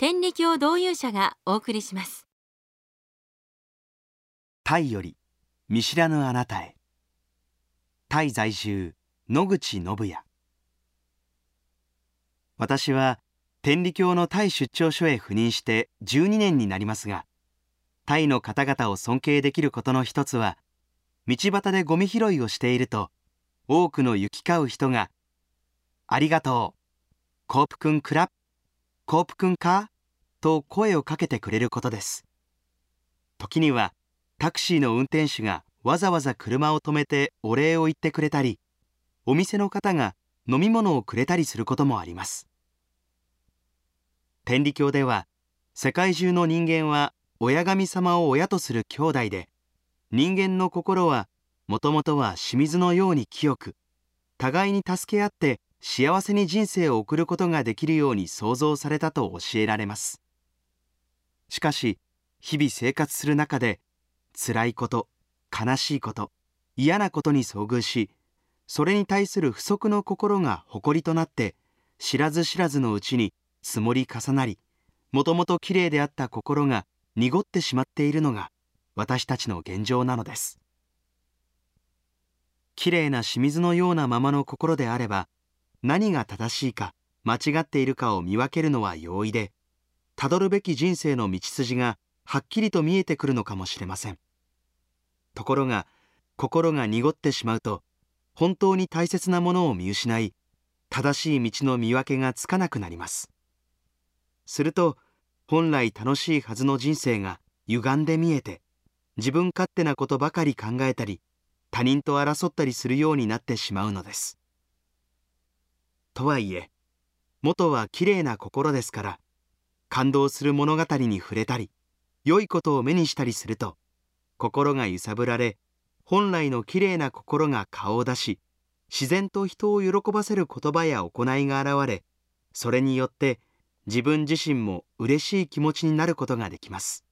天理教導遊者がお送りします。タイより見知らぬあなたへ。タイ在住野口信也。私は天理教のタイ出張所へ赴任して12年になりますがタイの方々を尊敬できることの一つは道端でゴミ拾いをしていると多くの行き交う人が「ありがとうコープくんクラップコープくんか?」と声をかけてくれることです時にはタクシーの運転手がわざわざ車を止めてお礼を言ってくれたりお店の方が飲み物をくれたりすることもあります天理教では世界中の人間は親神様を親とする兄弟で人間の心はもともとは清水のように清く互いに助け合って幸せに人生を送ることができるように創造されたと教えられます。しかし日々生活する中で辛いこと悲しいこと嫌なことに遭遇しそれに対する不足の心が誇りとなって知らず知らずのうちに積もり重なりもともときれいであった心が濁ってしまっているのが私たちの現状なのです。きれいな清水のようなままの心であれば何が正しいか間違っているかを見分けるのは容易でたどるべき人生の道筋がはっきりと見えてくるのかもしれません。ところが心が濁ってしまうと本当に大切なものを見失い正しい道の見分けがつかなくなります。すると本来楽しいはずの人生が歪んで見えて自分勝手なことばかり考えたり他人と争ったりするようになってしまうのです。とはいえ元はきれいな心ですから感動する物語に触れたり良いことを目にしたりすると心が揺さぶられ本来のきれいな心が顔を出し自然と人を喜ばせる言葉や行いが現れそれによって自分自身も嬉しい気持ちになることができます。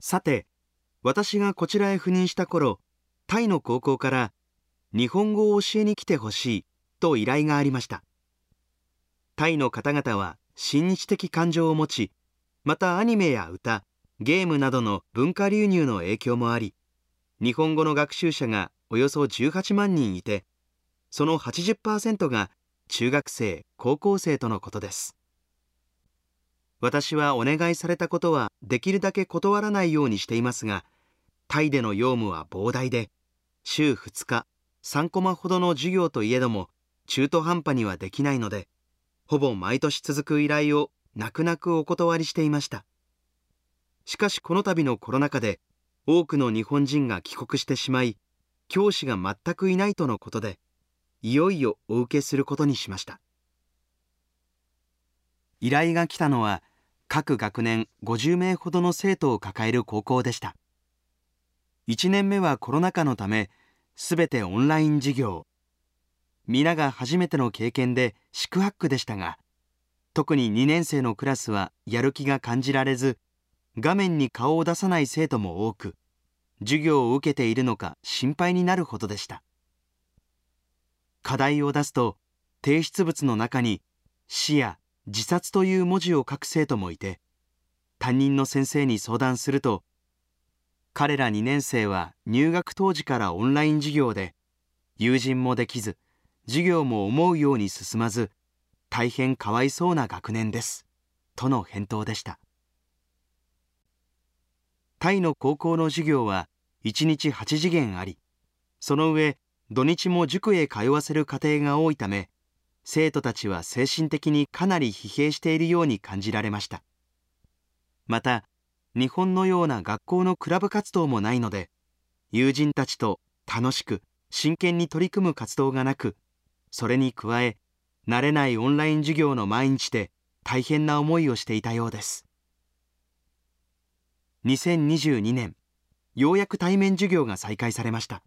さて私がこちらへ赴任した頃タイの高校から日本語を教えに来てほしいと依頼がありました。タイの方々は親日的感情を持ちまたアニメや歌ゲームなどの文化流入の影響もあり日本語の学習者がおよそ18万人いてその80%が中学生高校生とのことです。私はお願いされたことはできるだけ断らないようにしていますがタイでの用務は膨大で週2日3コマほどの授業といえども中途半端にはできないのでほぼ毎年続く依頼を泣く泣くお断りしていました。しかしこの度のコロナ禍で多くの日本人が帰国してしまい教師が全くいないとのことでいよいよお受けすることにしました。依頼が来たのは各学年50名ほどの生徒を抱える高校でした。1年目はコロナ禍のためすべてオンライン授業。皆が初めての経験で四苦八苦でしたが特に2年生のクラスはやる気が感じられず画面に顔を出さない生徒も多く授業を受けているのか心配になるほどでした。課題を出すと提出物の中に死や自殺という文字を書く生徒もいて担任の先生に相談すると彼ら2年生は入学当時からオンライン授業で友人もできず授業も思うように進まず大変かわいそうな学年ですとの返答でした。タイの高校の授業は1日8次元ありその上土日も塾へ通わせる家庭が多いため生徒たちは精神的にかなり疲弊しているように感じられました。また日本のような学校のクラブ活動もないので友人たちと楽しく真剣に取り組む活動がなくそれに加え慣れないオンライン授業の毎日で大変な思いをしていたようです。2022年ようやく対面授業が再開されました。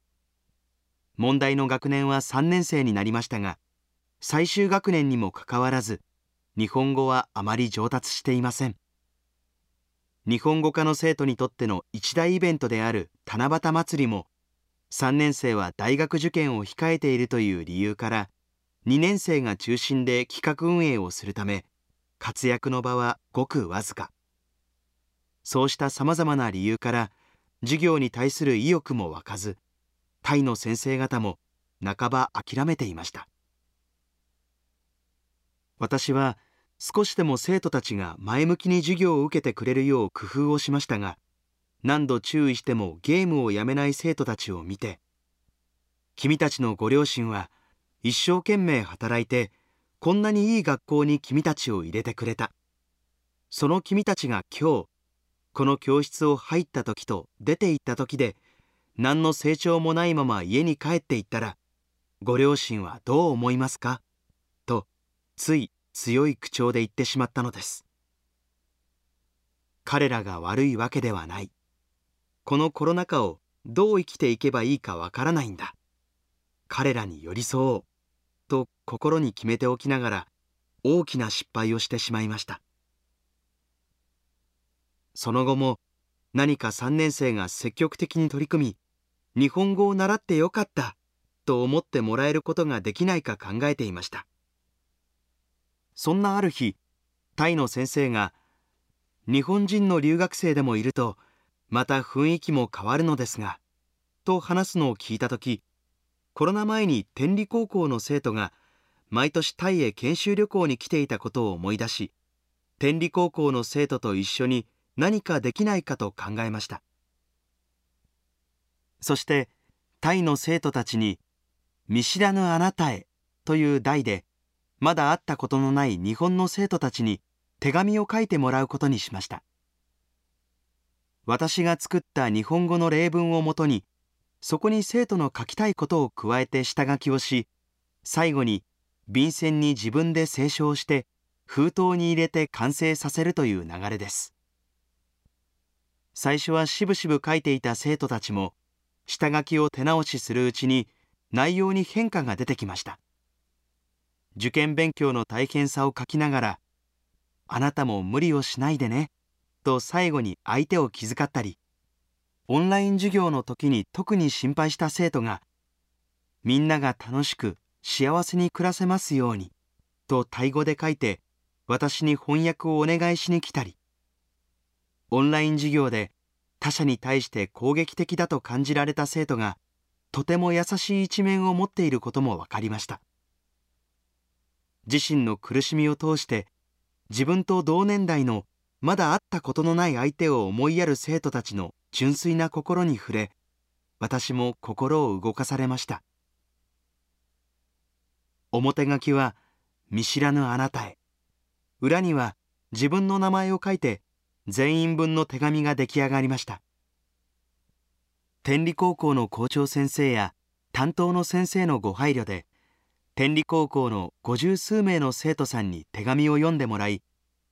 問題の学年は3年生になりましたが最終学年にもかかわらず日本語はあまり上達していません。日本語科の生徒にとっての一大イベントである七夕祭りも3年生は大学受験を控えているという理由から2年生が中心で企画運営をするため活躍の場はごくわずか。そうしたさまざまな理由から授業に対する意欲も湧かずタイの先生方も半ば諦めていました。私は少しでも生徒たちが前向きに授業を受けてくれるよう工夫をしましたが何度注意してもゲームをやめない生徒たちを見て君たちのご両親は一生懸命働いてこんなにいい学校に君たちを入れてくれた。その君たちが今日この教室を入った時と出て行った時で何の成長もないまま家に帰っていったらご両親はどう思いますか？とつい強い口調で言ってしまったのです。彼らが悪いわけではない。このコロナ禍をどう生きていけばいいかわからないんだ。彼らに寄り添おうと心に決めておきながら大きな失敗をしてしまいました。その後も何か3年生が積極的に取り組み日本語を習ってよかったと思ってもらえることができないか考えていました。そんなある日タイの先生が日本人の留学生でもいるとまた雰囲気も変わるのですがと話すのを聞いた時コロナ前に天理高校の生徒が毎年タイへ研修旅行に来ていたことを思い出し天理高校の生徒と一緒に何かできないかと考えました。そしてタイの生徒たちに「見知らぬあなたへ」という題でまだ会ったことのない日本の生徒たちに手紙を書いてもらうことにしました。私が作った日本語の例文をもとにそこに生徒の書きたいことを加えて下書きをし最後に便箋に自分で清書して封筒に入れて完成させるという流れです。最初はしぶしぶ書いていた生徒たちも下書きを手直しするうちに内容に変化が出てきました。受験勉強の大変さを書きながら「あなたも無理をしないでね」と最後に相手を気遣ったりオンライン授業の時に特に心配した生徒が「みんなが楽しく幸せに暮らせますように」とタイ語で書いて私に翻訳をお願いしに来たりオンライン授業で他者に対して攻撃的だと感じられた生徒がとても優しい一面を持っていることも分かりました。自身の苦しみを通して自分と同年代のまだ会ったことのない相手を思いやる生徒たちの純粋な心に触れ私も心を動かされました。表書きは見知らぬあなたへ。裏には自分の名前を書いて全員分の手紙が出来上がりました。天理高校の校長先生や担当の先生のご配慮で天理高校の五十数名の生徒さんに手紙を読んでもらい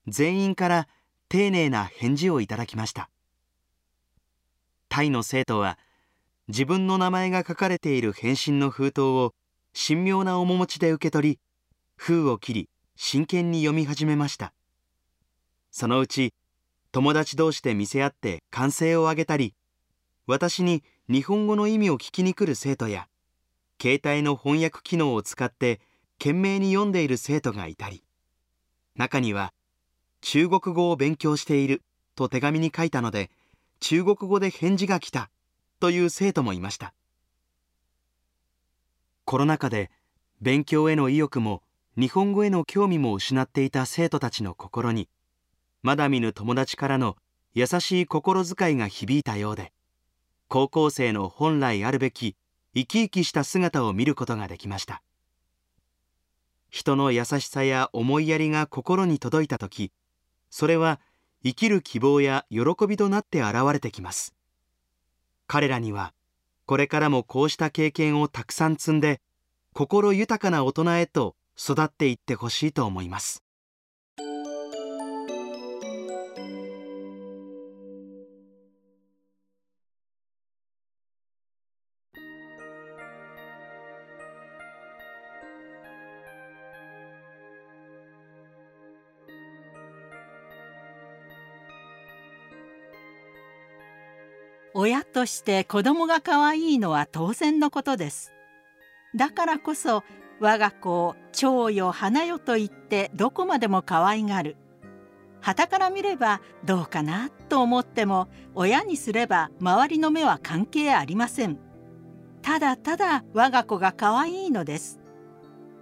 全員から丁寧な返事をいただきました。タイの生徒は自分の名前が書かれている返信の封筒を神妙な面持ちで受け取り封を切り真剣に読み始めました。そのうち友達同士で見せ合って歓声を上げたり私に日本語の意味を聞きに来る生徒や携帯の翻訳機能を使って懸命に読んでいる生徒がいたり。中には中国語を勉強していると手紙に書いたので中国語で返事が来たという生徒もいました。コロナ禍で勉強への意欲も日本語への興味も失っていた生徒たちの心にまだ見ぬ友達からの優しい心遣いが響いたようで高校生の本来あるべき生き生きした姿を見ることができました。人の優しさや思いやりが心に届いた時それは生きる希望や喜びとなって現れてきます。彼らにはこれからもこうした経験をたくさん積んで心豊かな大人へと育っていってほしいと思います。親として子供が可愛いのは当然のことです。だからこそ我が子を蝶よ花よと言ってどこまでも可愛がる。傍から見ればどうかなと思っても親にすれば周りの目は関係ありません。ただただ我が子が可愛いのです。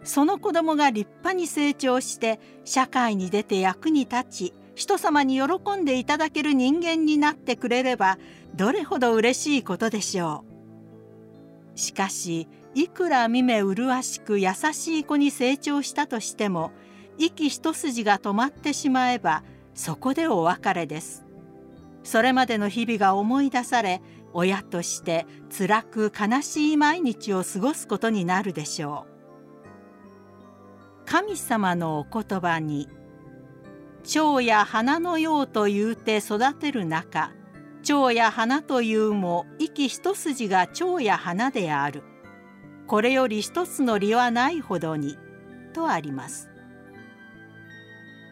その子供が立派に成長して社会に出て役に立ち人様に喜んでいただける人間になってくれればどれほど嬉しいことでしょう。しかしいくら見目麗しく優しい子に成長したとしても息一筋が止まってしまえばそこでお別れです。それまでの日々が思い出され親として辛く悲しい毎日を過ごすことになるでしょう。神様のお言葉に蝶や花のようと言うて育てる中蝶や花というも息一筋が蝶や花である。これより一つの利はないほどにとあります。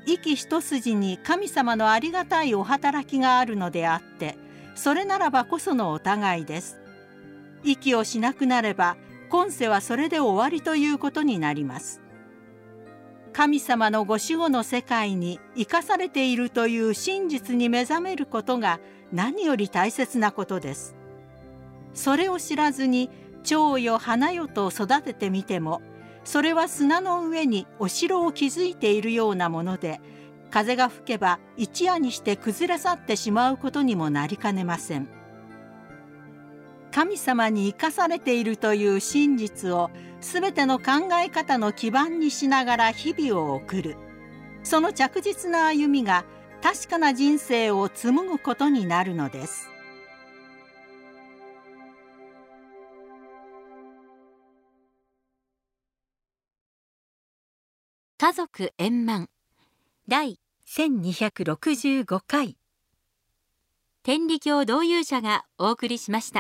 息一筋に神様のありがたいお働きがあるのであってそれならばこそのお互いです。息をしなくなれば今世はそれで終わりということになります。神様のご守護の世界に生かされているという真実に目覚めることが何より大切なことです。それを知らずに蝶よ花よと育ててみてもそれは砂の上にお城を築いているようなもので風が吹けば一夜にして崩れ去ってしまうことにもなりかねません。神様に生かされているという真実を全ての考え方の基盤にしながら日々を送る。その着実な歩みが確かな人生を紡ぐことになるのです。家族円満。第1265回。天理教導遊者がお送りしました。